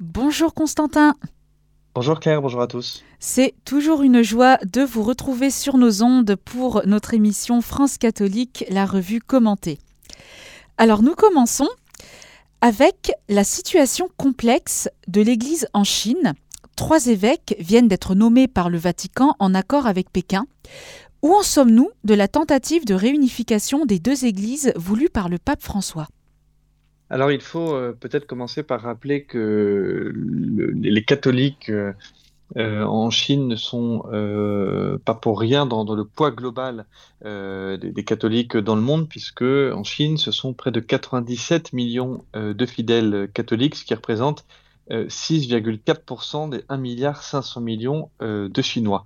Bonjour Constantin. Bonjour Claire, bonjour à tous. C'est toujours une joie de vous retrouver sur nos ondes pour notre émission France catholique, la revue commentée. Alors nous commençons avec la situation complexe de l'Église en Chine. Trois évêques viennent d'être nommés par le Vatican en accord avec Pékin. Où en sommes-nous de la tentative de réunification des deux églises voulues par le pape François? Alors il faut euh, peut-être commencer par rappeler que les catholiques euh, euh, en Chine ne sont pas pour rien dans, le poids global des, catholiques dans le monde, puisque en Chine, ce sont près de 97 millions de fidèles catholiques, ce qui représente 6,4% des 1,5 milliard de Chinois.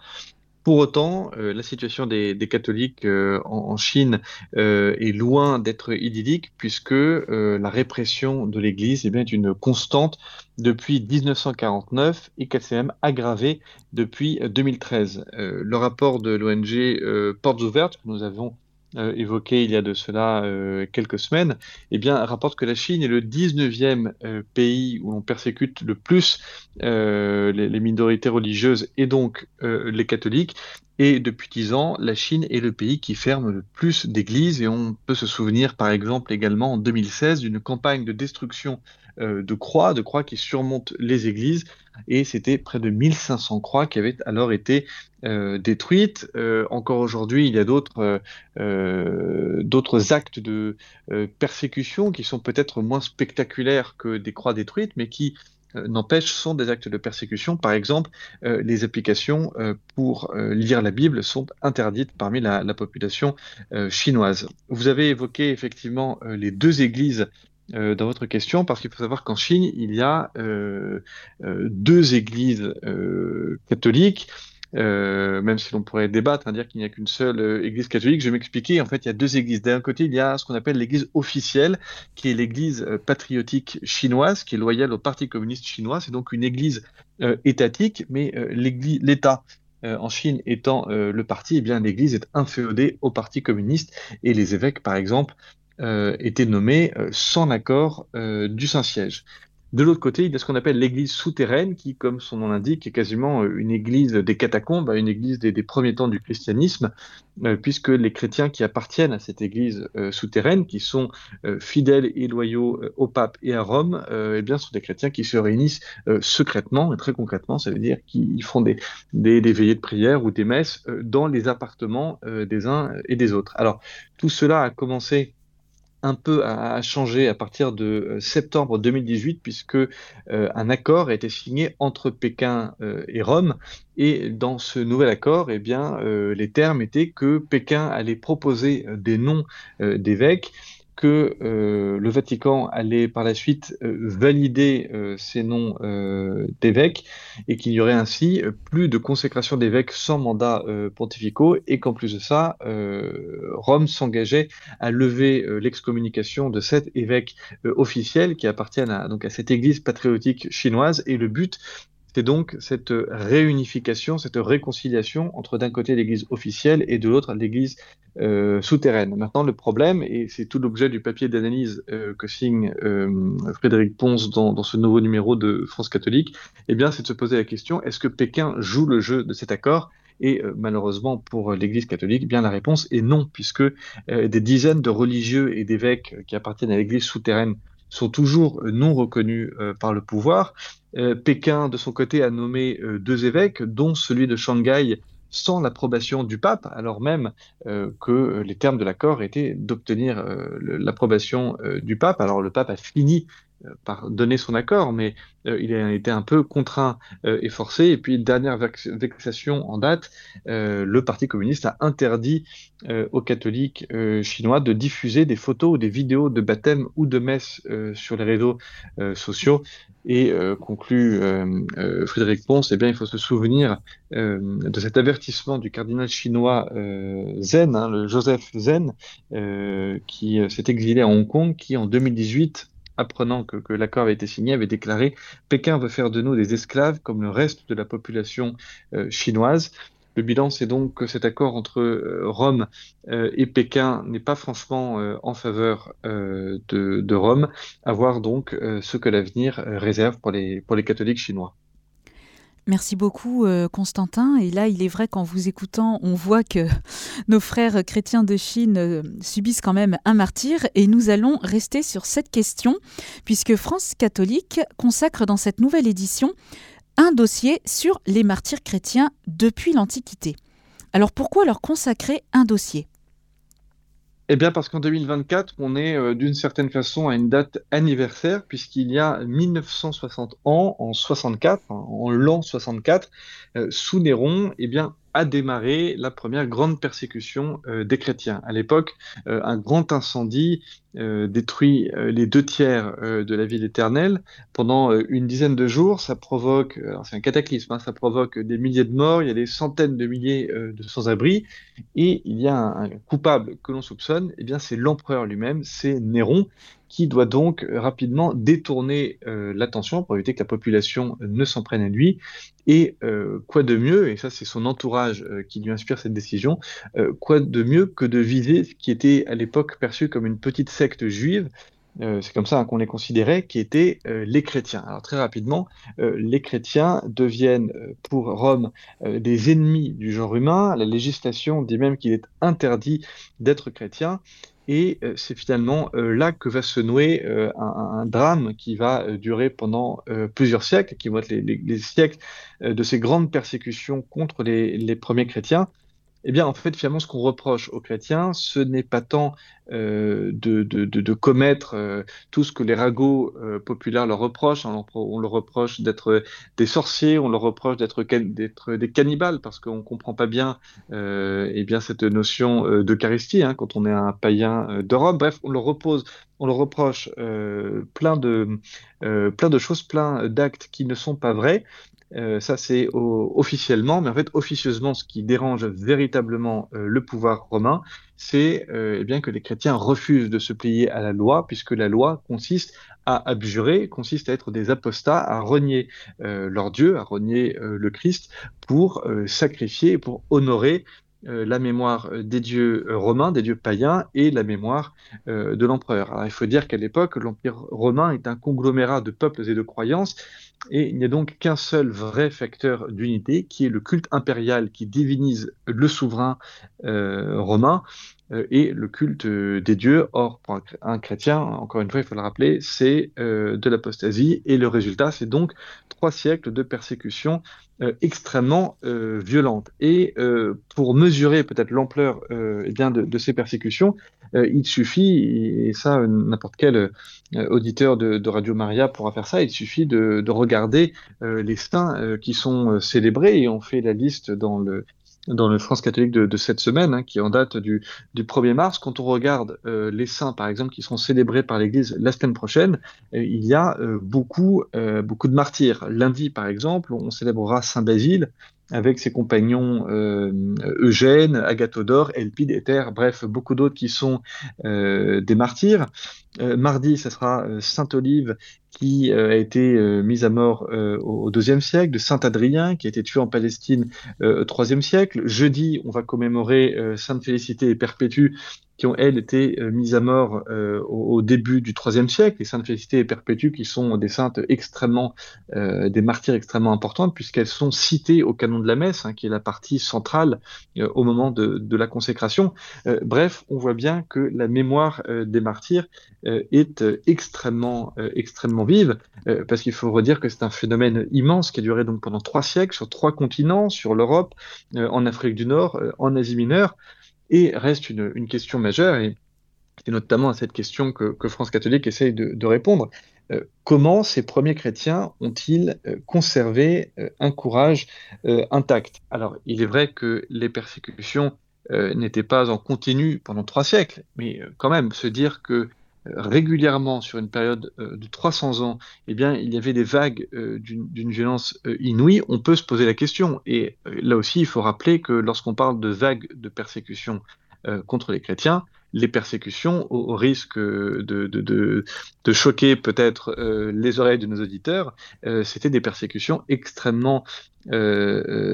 Pour autant, euh, la situation des, catholiques euh, en, Chine euh, est loin d'être idyllique puisque la répression de l'Église eh est une constante depuis 1949 et qu'elle s'est même aggravée depuis 2013. le rapport de l'ONG Portes ouvertes que nous avons euh, évoqué il y a de cela euh, quelques semaines, eh bien, rapporte que la Chine est le 19e euh, pays où on persécute le plus les, minorités religieuses et donc les catholiques. Et depuis dix ans, la Chine est le pays qui ferme le plus d'églises. Et on peut se souvenir, par exemple, également en 2016, d'une campagne de destruction de croix, de croix qui surmontent les églises. Et c'était près de 1500 croix qui avaient alors été euh, détruites. Euh, encore aujourd'hui, il y a d'autres euh, actes de persécution qui sont peut-être moins spectaculaires que des croix détruites, mais qui n'empêche, sont des actes de persécution. Par exemple, les applications pour lire la Bible sont interdites parmi la, la population chinoise. Vous avez évoqué effectivement les deux églises euh, dans votre question, parce qu'il faut savoir qu'en Chine, il y a euh, euh, deux églises catholiques. même si l'on pourrait débattre, hein, dire qu'il n'y a qu'une seule église catholique, je vais m'expliquer. En fait, il y a deux églises. D'un côté, il y a ce qu'on appelle l'église officielle, qui est l'église patriotique chinoise, qui est loyale au Parti communiste chinois. C'est donc une église étatique, mais l'État en Chine étant le parti, eh bien l'Église est inféodée au Parti communiste et les évêques, par exemple, était nommé euh, sans l'accord euh, du Saint-Siège. De l'autre côté, il y a ce qu'on appelle l'église souterraine, qui, comme son nom l'indique, est quasiment une église des catacombes, une église des, premiers temps du christianisme, puisque les chrétiens qui appartiennent à cette église souterraine, qui sont fidèles et loyaux au pape et à Rome, eh bien, sont des chrétiens qui se réunissent secrètement, et très concrètement, ça veut dire qu'ils font des, des, des, veillées de prière ou des messes dans les appartements des uns et des autres. Alors, tout cela a commencé un peu a, changé à partir de euh, septembre 2018 puisque euh, un accord a été signé entre Pékin euh, et Rome. Et dans ce nouvel accord, eh bien, les termes étaient que Pékin allait proposer des noms d'évêques que euh, le Vatican allait par la suite euh, valider euh, ces noms d'évêques et qu'il y aurait ainsi plus de consécration d'évêques sans mandat pontificaux et qu'en plus de ça, Rome s'engageait à lever l'excommunication de sept évêques officiels qui appartiennent à, donc à cette église patriotique chinoise. Et le but c'est donc cette réunification, cette réconciliation entre d'un côté l'Église officielle et de l'autre l'Église euh, souterraine. Maintenant, le problème, et c'est tout l'objet du papier d'analyse euh, que signe euh, Frédéric Ponce dans, ce nouveau numéro de France catholique, eh bien, c'est de se poser la question est-ce que Pékin joue le jeu de cet accord? Et malheureusement pour l'Église catholique, eh bien la réponse est non, puisque des dizaines de religieux et d'évêques qui appartiennent à l'Église souterraine sont toujours non reconnus par le pouvoir. Pékin, de son côté, a nommé deux évêques, dont celui de Shanghai, sans l'approbation du pape, alors même euh, que les termes de l'accord étaient d'obtenir euh, l'approbation euh, du pape. Alors le pape a fini euh, par donner son accord, mais euh, il a été un peu contraint euh, et forcé. Et puis, dernière vexation en date, le Parti communiste a interdit aux catholiques chinois de diffuser des photos ou des vidéos de baptême ou de messe sur les réseaux sociaux. Et conclut Frédéric Ponce, eh bien, il faut se souvenir de cet avertissement du cardinal chinois Zen, hein, le Joseph Zen, qui s'est exilé à Hong Kong, qui en 2018 apprenant que, l'accord avait été signé, avait déclaré Pékin veut faire de nous des esclaves comme le reste de la population euh, chinoise. Le bilan, c'est donc que cet accord entre Rome et Pékin n'est pas franchement en faveur de, Rome, à voir donc ce que l'avenir réserve pour les catholiques chinois. Merci beaucoup euh, Constantin. Et là, il est vrai qu'en vous écoutant, on voit que nos frères chrétiens de Chine euh, subissent quand même un martyr. Et nous allons rester sur cette question, puisque France catholique consacre dans cette nouvelle édition un dossier sur les martyrs chrétiens depuis l'Antiquité. Alors pourquoi leur consacrer un dossier? Eh bien, parce qu'en 2024, on est euh, d'une certaine façon à une date anniversaire, puisqu'il y a 1960 ans, en 64, en l'an 64, euh, sous Néron, eh bien, a démarré la première grande persécution euh, des chrétiens. À l'époque, euh, un grand incendie euh, détruit les deux tiers de la ville éternelle. Pendant une dizaine de jours, ça provoque, c'est un cataclysme, hein, ça provoque des milliers de morts, il y a des centaines de milliers de sans-abri, et il y a un, coupable que l'on soupçonne, eh bien c'est l'empereur lui-même, c'est Néron, qui doit donc euh, rapidement détourner euh, l'attention pour éviter que la population euh, ne s'en prenne à lui. Et quoi de mieux, et ça c'est son entourage qui lui inspire cette décision, quoi de mieux que de viser ce qui était à l'époque perçu comme une petite secte juive, c'est comme ça hein, qu'on les considérait, qui étaient les chrétiens. Alors très rapidement, les chrétiens deviennent pour Rome des ennemis du genre humain. La législation dit même qu'il est interdit d'être chrétien. Et euh, c'est finalement euh, là que va se nouer euh, un, drame qui va durer pendant plusieurs siècles, qui vont être les, siècles de ces grandes persécutions contre les premiers chrétiens. Eh bien, en fait, finalement, ce qu'on reproche aux chrétiens, ce n'est pas tant euh, de, commettre euh, tout ce que les ragots euh, populaires leur reprochent. On leur, reproche d'être des sorciers, on leur reproche d'être des cannibales, parce qu'on ne comprend pas bien, eh bien cette notion d'Eucharistie hein, quand on est un païen d'Europe. Bref, on leur reproche plein de choses, plein d'actes qui ne sont pas vrais. Euh, ça, c'est officiellement, mais en fait, officieusement, ce qui dérange véritablement euh, le pouvoir romain, c'est euh, eh bien que les chrétiens refusent de se plier à la loi, puisque la loi consiste à abjurer, consiste à être des apostats, à renier leur Dieu, à renier le Christ, pour sacrifier, pour honorer la mémoire des dieux romains, des dieux païens, et la mémoire de l'empereur. Il faut dire qu'à l'époque, l'Empire romain est un conglomérat de peuples et de croyances et il n'y a donc qu'un seul vrai facteur d'unité, qui est le culte impérial qui divinise le souverain euh, romain et le culte euh, des dieux. Or, pour un, chrétien, encore une fois, il faut le rappeler, c'est de l'apostasie, et le résultat, c'est donc trois siècles de persécution extrêmement violente. Et pour mesurer peut-être l'ampleur eh de, ces persécutions, il suffit, et ça n'importe quel auditeur de, de, Radio Maria pourra faire ça, il suffit de, de regarder les saints qui sont célébrés, et on fait la liste dans le dans le France catholique de, cette semaine, hein, qui en date du, du 1er mars, quand on regarde euh, les saints, par exemple, qui seront célébrés par l'Église la semaine prochaine, euh, il y a euh, beaucoup, beaucoup de martyrs. Lundi, par exemple, on célébrera Saint Basile avec ses compagnons Eugène, Agathodore, Elpide, Éther, bref, beaucoup d'autres qui sont des martyrs. Mardi, ce sera Sainte Olive qui euh, a été euh, mise à mort euh, au deuxième siècle, de Saint Adrien, qui a été tué en Palestine au troisième siècle. Jeudi, on va commémorer Sainte Félicité et Perpétue, qui ont, elles, été mises à mort au, début du IIIe siècle, et Sainte Félicité et Perpétue, qui sont des saintes extrêmement, des martyrs extrêmement importantes, puisqu'elles sont citées au canon de la messe, hein, qui est la partie centrale au moment de la consécration. bref, on voit bien que la mémoire des martyrs est extrêmement, extrêmement vive, euh, parce qu'il faut redire que c'est un phénomène immense qui a duré donc pendant trois siècles sur trois continents, sur l'Europe, euh, en Afrique du Nord, euh, en Asie mineure, et reste une, question majeure, et c'est notamment à cette question que, France catholique essaye de, répondre. comment ces premiers chrétiens ont-ils conservé un courage intact? Alors, il est vrai que les persécutions n'étaient pas en continu pendant trois siècles, mais quand même, se dire que régulièrement sur une période euh, de 300 ans, eh bien, il y avait des vagues euh, d'une violence euh, inouïe, on peut se poser la question. Et là aussi, il faut rappeler que lorsqu'on parle de vagues de persécution contre les chrétiens, les persécutions, au, risque de, de, choquer peut-être les oreilles de nos auditeurs, c'était des persécutions extrêmement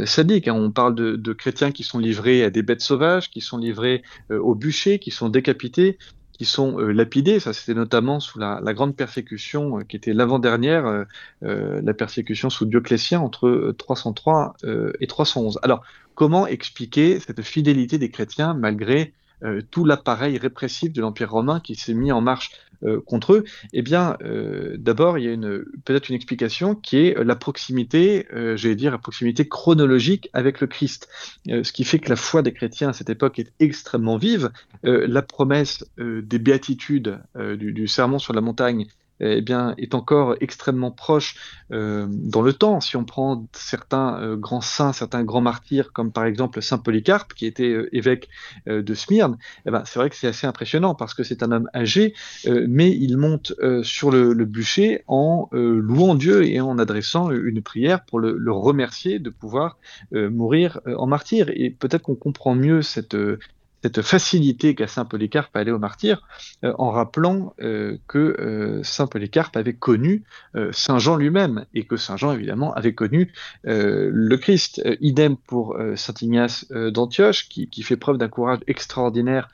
sadiques. Hein. On parle de, chrétiens qui sont livrés à des bêtes sauvages, qui sont livrés au bûcher, qui sont décapités, qui sont euh, lapidés. Ça, c'était notamment sous la, grande persécution euh, qui était l'avant-dernière, euh, la persécution sous Dioclétien entre 303 et 311. Alors, comment expliquer cette fidélité des chrétiens malgré tout l'appareil répressif de l'Empire romain qui s'est mis en marche euh, contre eux Eh bien, euh, d'abord, il y a peut-être une explication qui est la proximité, euh, j'allais dire, la proximité chronologique avec le Christ. ce qui fait que la foi des chrétiens à cette époque est extrêmement vive. la promesse des béatitudes du, du, sermon sur la montagne eh bien, est encore extrêmement proche euh, dans le temps. Si on prend certains euh, grands saints, certains grands martyrs, comme par exemple Saint Polycarpe, qui était euh, évêque de Smyrne, eh ben, c'est vrai que c'est assez impressionnant parce que c'est un homme âgé, mais il monte sur le, le, bûcher en louant Dieu et en adressant une prière pour le, le remercier de pouvoir mourir en martyr. Et peut-être qu'on comprend mieux cette cette facilité qu'a Saint Polycarpe à aller au martyr, euh, en rappelant euh, que euh, Saint Polycarpe avait connu Saint Jean lui-même, et que Saint Jean, évidemment, avait connu le Christ. idem pour Saint Ignace d'Antioche, qui, fait preuve d'un courage extraordinaire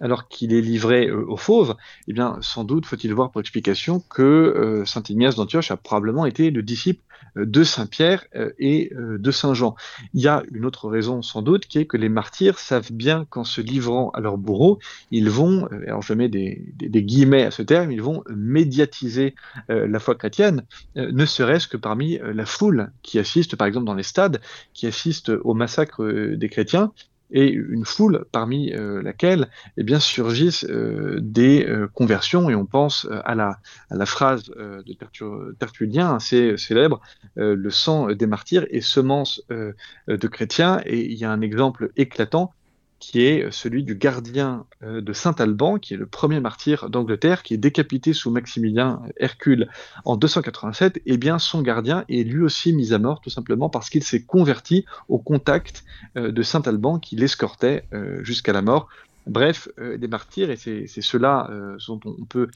alors qu'il est livré euh, aux fauves, eh bien, sans doute faut-il voir pour explication que euh, saint Ignace d'Antioche a probablement été le disciple euh, de saint Pierre et de saint Jean. Il y a une autre raison sans doute qui est que les martyrs savent bien qu'en se livrant à leur bourreau, ils vont, alors je mets des, guillemets à ce terme, ils vont médiatiser la foi chrétienne, ne serait-ce que parmi la foule qui assiste par exemple dans les stades, qui assiste au massacre des chrétiens, et une foule parmi euh, laquelle eh bien, surgissent euh, des euh, conversions, et on pense à, la, phrase de Tertullien, assez célèbre, le sang des martyrs est semence de chrétiens, et il y a un exemple éclatant qui est celui du gardien euh, de Saint-Alban, qui est le premier martyr d'Angleterre, qui est décapité sous Maximilien Hercule en 287, et eh bien son gardien est lui aussi mis à mort, tout simplement parce qu'il s'est converti au contact euh, de Saint-Alban qui l'escortait euh, jusqu'à la mort. Bref, des martyrs, et c'est cela dont on peut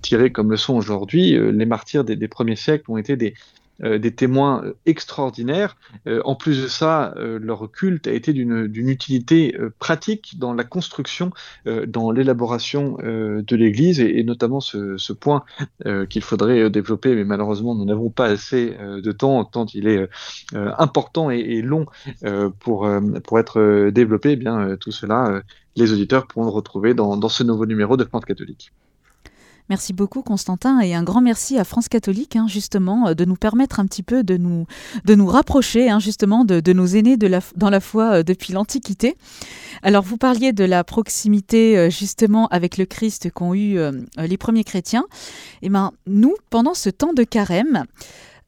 tirer comme leçon aujourd'hui, les martyrs des, premiers siècles ont été des, euh, des témoins euh, extraordinaires. Euh, en plus de ça, leur culte a été d'une utilité pratique dans la construction, dans l'élaboration de l'Église, et, notamment ce, point qu'il faudrait développer, mais malheureusement nous n'avons pas assez de temps, tant il est important et, long pour, pour être développé. Eh bien, tout cela, les auditeurs pourront le retrouver dans, dans ce nouveau numéro de France catholique. Merci beaucoup Constantin et un grand merci à France Catholique hein, justement euh, de nous permettre un petit peu de nous, de nous rapprocher hein, justement de, nos aînés dans la foi euh, depuis l'Antiquité. Alors vous parliez de la proximité euh, justement avec le Christ qu'ont eu les premiers chrétiens. Et eh ben nous pendant ce temps de carême,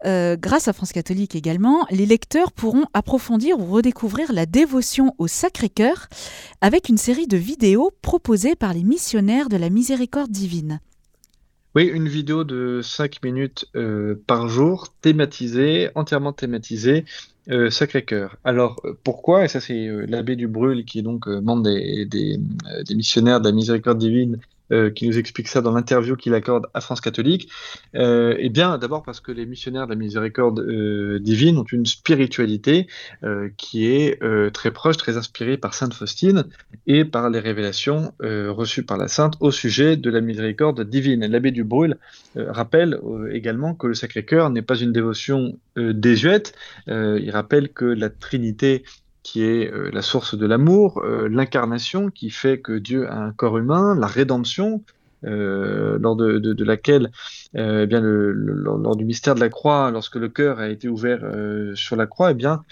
grâce à France catholique également, les lecteurs pourront approfondir ou redécouvrir la dévotion au Sacré-Cœur avec une série de vidéos proposées par les missionnaires de la miséricorde divine. Oui, une vidéo de 5 minutes euh, par jour, thématisée, entièrement thématisée, euh, Sacré-Cœur. Alors, euh, pourquoi? Et ça, c'est l'abbé du Brûle, qui est donc membre des, missionnaires de la miséricorde divine euh, qui nous explique ça dans l'interview qu'il accorde à France catholique euh, Eh bien, d'abord parce que les missionnaires de la miséricorde euh, divine ont une spiritualité qui est très proche, très inspirée par Sainte Faustine et par les révélations reçues par la Sainte au sujet de la miséricorde divine. L'abbé du rappelle également que le Sacré-Cœur n'est pas une dévotion désuète. il rappelle que la Trinité qui est euh, la source de l'amour, euh, l'incarnation qui fait que Dieu a un corps humain, la rédemption, euh, lors de, laquelle, eh bien, lors du mystère de la croix, lorsque le cœur a été ouvert sur la croix, eh bien,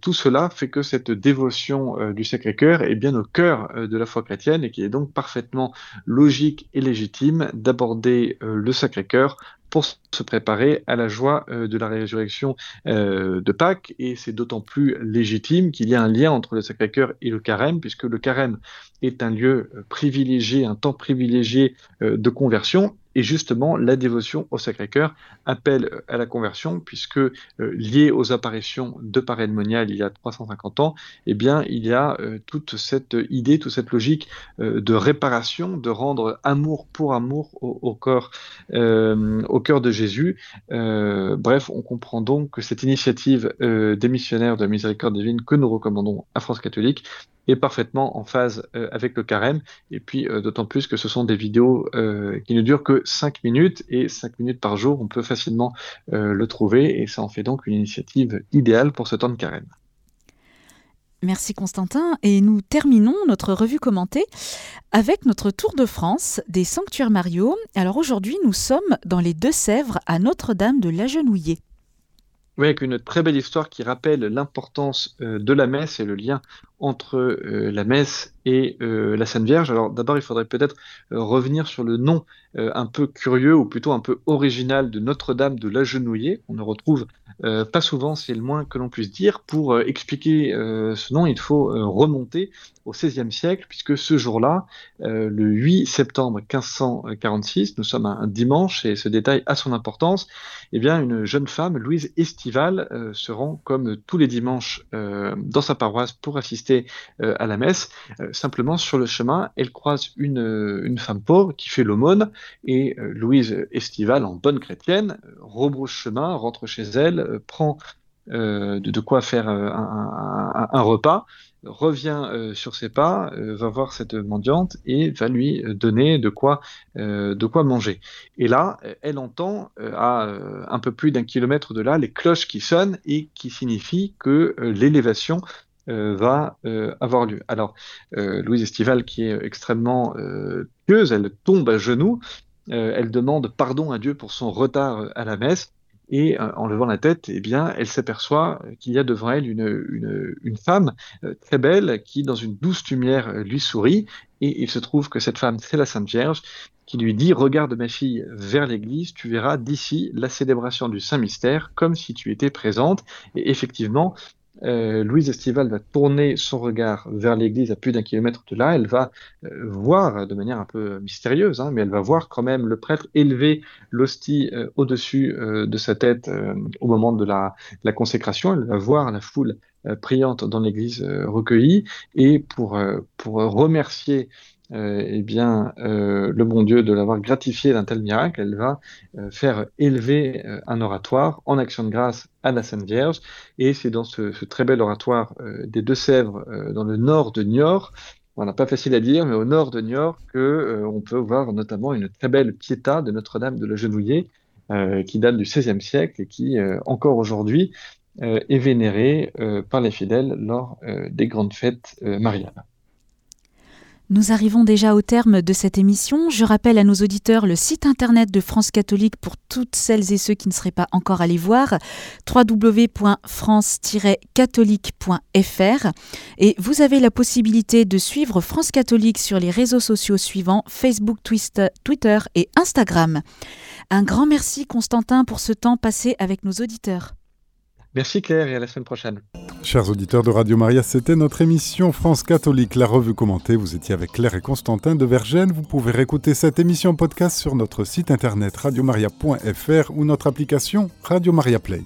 tout cela fait que cette dévotion du Sacré-Cœur est bien au cœur de la foi chrétienne et qu'il est donc parfaitement logique et légitime d'aborder le Sacré-Cœur pour se préparer à la joie euh, de la résurrection euh, de Pâques. Et c'est d'autant plus légitime qu'il y a un lien entre le Sacré-Cœur et le carême, puisque le carême est un lieu euh, privilégié, un temps privilégié de conversion. Et justement, la dévotion au Sacré-Cœur appelle à la conversion, puisque lié aux apparitions de Paray-le-Monial il y a 350 ans, eh bien, il y a toute cette idée, toute cette logique de réparation, de rendre amour pour amour au, corps, au cœur de Jésus. bref, on comprend donc que cette initiative des missionnaires de la miséricorde divine que nous recommandons à France catholique est parfaitement en phase euh, avec le carême. Et puis, euh, d'autant plus que ce sont des vidéos euh, qui ne durent que 5 minutes et 5 minutes par jour, on peut facilement le trouver et ça en fait donc une initiative idéale pour ce temps de carême. Merci Constantin. Et nous terminons notre revue commentée avec notre tour de France des sanctuaires Mario. Alors aujourd'hui, nous sommes dans les Deux-Sèvres à Notre-Dame de l'Agenouillé. Oui, avec une très belle histoire qui rappelle l'importance de la messe et le lien entre euh, la messe et euh, la Sainte Vierge. Alors d'abord, il faudrait peut-être euh, revenir sur le nom un peu curieux ou plutôt un peu original de Notre-Dame de l'Agenouillée. On ne retrouve pas souvent, c'est le moins que l'on puisse dire. Pour expliquer ce nom, il faut remonter au XVIe siècle, puisque ce jour-là, le 8 septembre 1546, nous sommes un, dimanche et ce détail a son importance, eh bien une jeune femme, Louise Estival, se rend comme tous les dimanches dans sa paroisse pour assister euh, à la messe. Euh, simplement, sur le chemin, elle croise une, une femme pauvre qui fait l'aumône et euh, Louise Estival, en bonne chrétienne, rebrousse chemin, rentre chez elle, prend de, quoi faire un, repas, revient sur ses pas, va voir cette mendiante et va lui donner de quoi, de quoi manger. Et là, elle entend à un peu plus d'un kilomètre de là les cloches qui sonnent et qui signifient que l'élévation euh, va euh, avoir lieu. Alors, euh, Louise Estival, qui est extrêmement pieuse, elle tombe à genoux, elle demande pardon à Dieu pour son retard à la messe, et en levant la tête, eh bien, elle s'aperçoit qu'il y a devant elle une, une, une femme très belle qui, dans une douce lumière, lui sourit. Et il se trouve que cette femme, c'est la Sainte Vierge, qui lui dit Regarde ma fille vers l'église, tu verras d'ici la célébration du Saint Mystère, comme si tu étais présente. Et effectivement, euh, Louise Estival va tourner son regard vers l'église à plus d'un kilomètre de là. Elle va euh, voir de manière un peu mystérieuse, hein, mais elle va voir quand même le prêtre élever l'hostie euh, au-dessus de sa tête au moment de la, la, consécration. Elle va voir la foule priante dans l'église recueillie et pour, pour remercier euh, eh bien, euh, le bon Dieu de l'avoir gratifié d'un tel miracle, elle va euh, faire élever un oratoire en action de grâce à la Sainte Vierge. Et c'est dans ce, très bel oratoire des Deux-Sèvres, dans le nord de Niort, voilà, pas facile à dire, mais au nord de Niort, que on peut voir notamment une très belle piéta de Notre-Dame de la Genouillée, qui date du XVIe siècle et qui, encore aujourd'hui, est vénérée par les fidèles lors des grandes fêtes mariales. Nous arrivons déjà au terme de cette émission. Je rappelle à nos auditeurs le site internet de France Catholique pour toutes celles et ceux qui ne seraient pas encore allés voir, www.france-catholique.fr. Et vous avez la possibilité de suivre France Catholique sur les réseaux sociaux suivants, Facebook, Twitter et Instagram. Un grand merci Constantin pour ce temps passé avec nos auditeurs. Merci Claire et à la semaine prochaine. Chers auditeurs de Radio Maria, c'était notre émission France catholique, la revue commentée. Vous étiez avec Claire et Constantin de Vergène. Vous pouvez réécouter cette émission podcast sur notre site internet radiomaria.fr ou notre application Radio Maria Play.